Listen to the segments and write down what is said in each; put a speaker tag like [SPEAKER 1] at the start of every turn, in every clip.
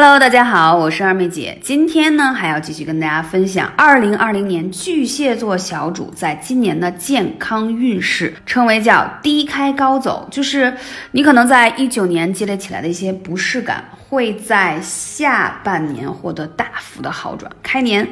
[SPEAKER 1] Hello，大家好，我是二妹姐。今天呢，还要继续跟大家分享二零二零年巨蟹座小主在今年的健康运势，称为叫低开高走，就是你可能在一九年积累起来的一些不适感，会在下半年获得大幅的好转。开年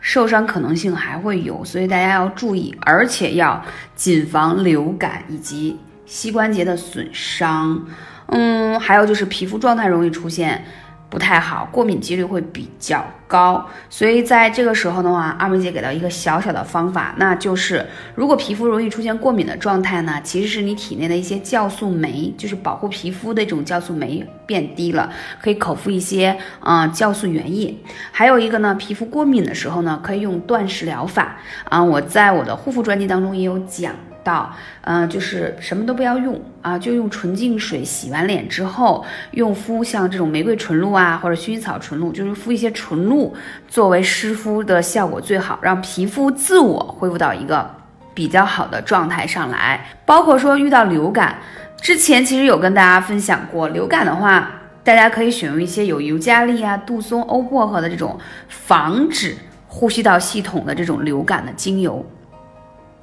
[SPEAKER 1] 受伤可能性还会有，所以大家要注意，而且要谨防流感以及膝关节的损伤。嗯，还有就是皮肤状态容易出现。不太好，过敏几率会比较高，所以在这个时候的话，二妹姐给到一个小小的方法，那就是如果皮肤容易出现过敏的状态呢，其实是你体内的一些酵素酶，就是保护皮肤的这种酵素酶变低了，可以口服一些啊酵素原液。还有一个呢，皮肤过敏的时候呢，可以用断食疗法啊，我在我的护肤专辑当中也有讲。到，嗯，就是什么都不要用啊，就用纯净水洗完脸之后，用敷像这种玫瑰纯露啊，或者薰衣草纯露，就是敷一些纯露作为湿敷的效果最好，让皮肤自我恢复到一个比较好的状态上来。包括说遇到流感，之前其实有跟大家分享过，流感的话，大家可以选用一些有尤加利啊、杜松、欧薄荷的这种防止呼吸道系统的这种流感的精油。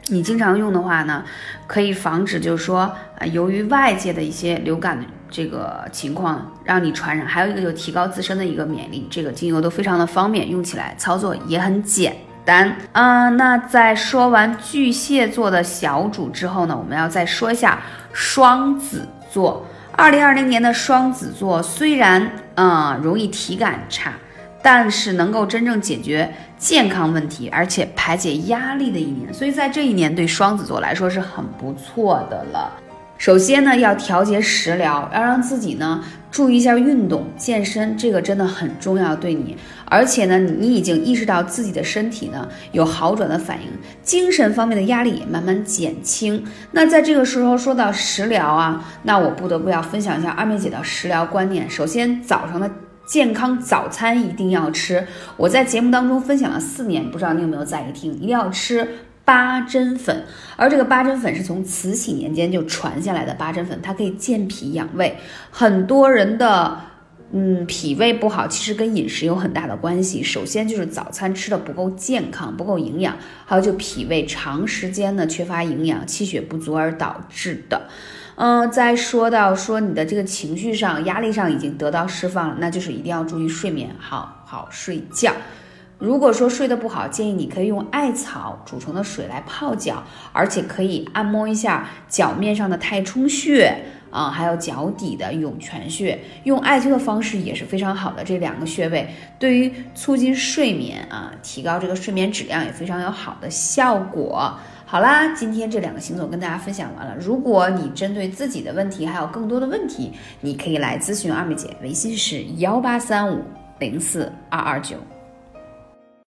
[SPEAKER 1] 你经常用的话呢，可以防止，就是说，呃，由于外界的一些流感的这个情况让你传染，还有一个就提高自身的一个免疫力。这个精油都非常的方便，用起来操作也很简单。嗯，那在说完巨蟹座的小主之后呢，我们要再说一下双子座。二零二零年的双子座虽然，嗯，容易体感差。但是能够真正解决健康问题，而且排解压力的一年，所以在这一年对双子座来说是很不错的了。首先呢，要调节食疗，要让自己呢注意一下运动健身，这个真的很重要对你。而且呢，你已经意识到自己的身体呢有好转的反应，精神方面的压力也慢慢减轻。那在这个时候说到食疗啊，那我不得不要分享一下二妹姐的食疗观念。首先早上的。健康早餐一定要吃。我在节目当中分享了四年，不知道你有没有在意听？一定要吃八珍粉，而这个八珍粉是从慈禧年间就传下来的八珍粉，它可以健脾养胃。很多人的嗯脾胃不好，其实跟饮食有很大的关系。首先就是早餐吃的不够健康，不够营养，还有就脾胃长时间的缺乏营养，气血不足而导致的。嗯，再说到说你的这个情绪上、压力上已经得到释放了，那就是一定要注意睡眠，好好睡觉。如果说睡得不好，建议你可以用艾草煮成的水来泡脚，而且可以按摩一下脚面上的太冲穴啊，还有脚底的涌泉穴，用艾灸的方式也是非常好的。这两个穴位对于促进睡眠啊，提高这个睡眠质量也非常有好的效果。好啦，今天这两个星座跟大家分享完了。如果你针对自己的问题还有更多的问题，你可以来咨询二妹姐，微信是幺八三五零四二二九。